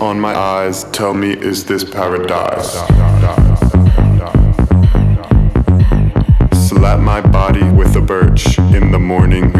On my eyes tell me, is this paradise? Slap my body with a birch. In the morning,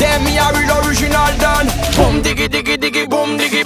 Dem yarın orijinalden Bum digi digi digi bum digi.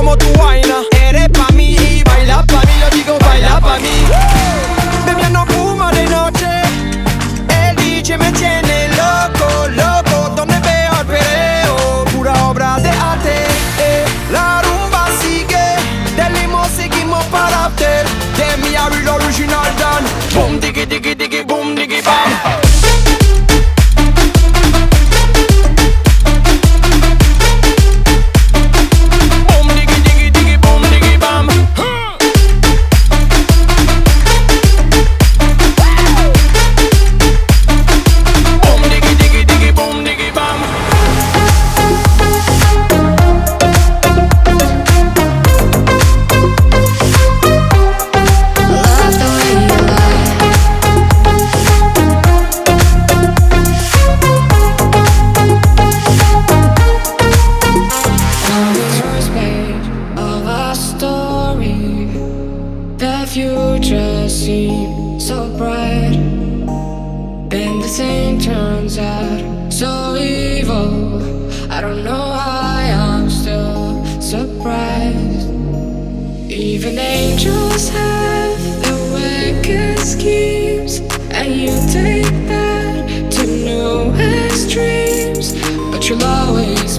como tu vaina.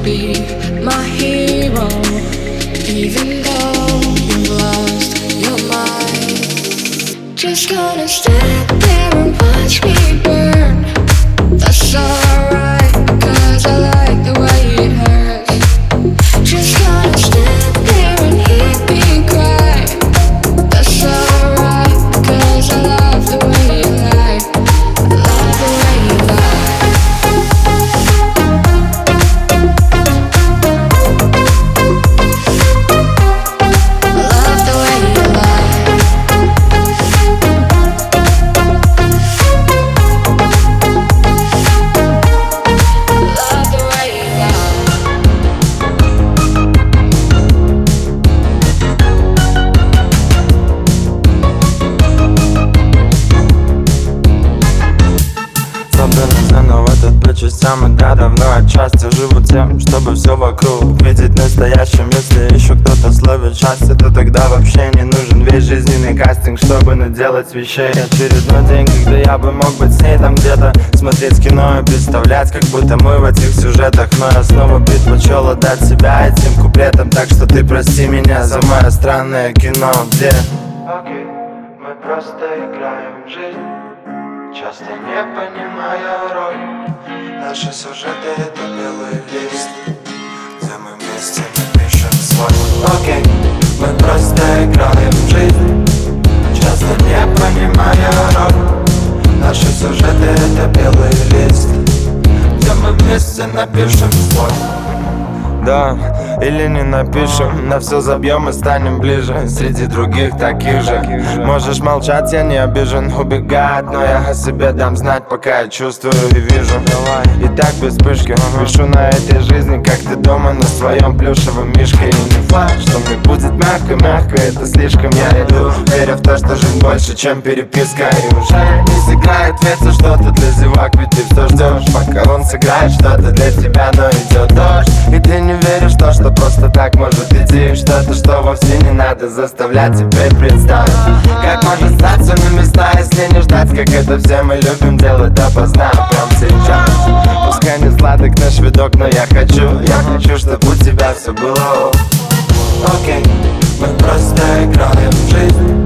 Be частям И да, давно отчасти живу тем Чтобы все вокруг видеть настоящим Если еще кто-то словит счастье То тогда вообще не нужен весь жизненный кастинг Чтобы наделать вещей. Очередной день, когда я бы мог быть с ней там где-то Смотреть кино и представлять, как будто мы в этих сюжетах. Но я снова предпочел отдать себя этим куплетам Так что ты прости меня за мое странное кино. Где? Окей, мы просто играем жизнь Часто не понимая роль Наши сюжеты это белый лист. Где мы вместе напишем свой Окей, мы просто играем в жизнь. Часто не понимая роль. Наши сюжеты это белый лист. Где мы вместе напишем свой? Да, или не напишем. На все забьем и станем ближе Среди других таких же. Можешь молчать, я не обижен. Убегать, но я о себе дам знать Пока я чувствую и вижу. И так без вспышки. Пишу на этой жизни, как ты дома На своем плюшевом мишке. И не факт, что мне будет мягко-мягко Это слишком. Я иду Веря в то, что жизнь больше, чем переписка. И уже не сыграет ветер что-то для зевак Ведь ты все ждешь, пока он сыграет что-то для тебя Но идет дождь, и ты не веришь в то, что просто так может идти. Что-то, что вовсе не надо заставлять теперь представить. Как может статься на места, если не ждать Как это все мы любим делать допоздна Прям сейчас сладок наш видок, но я хочу. Я хочу, чтобы у тебя все было ок. Окей, мы просто играем в жизнь.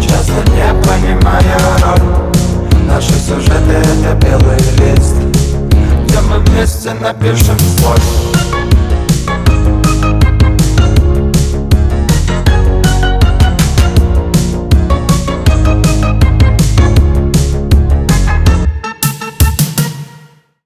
Часто не понимая роль. Наши сюжеты это белый лист. Где мы вместе напишем свой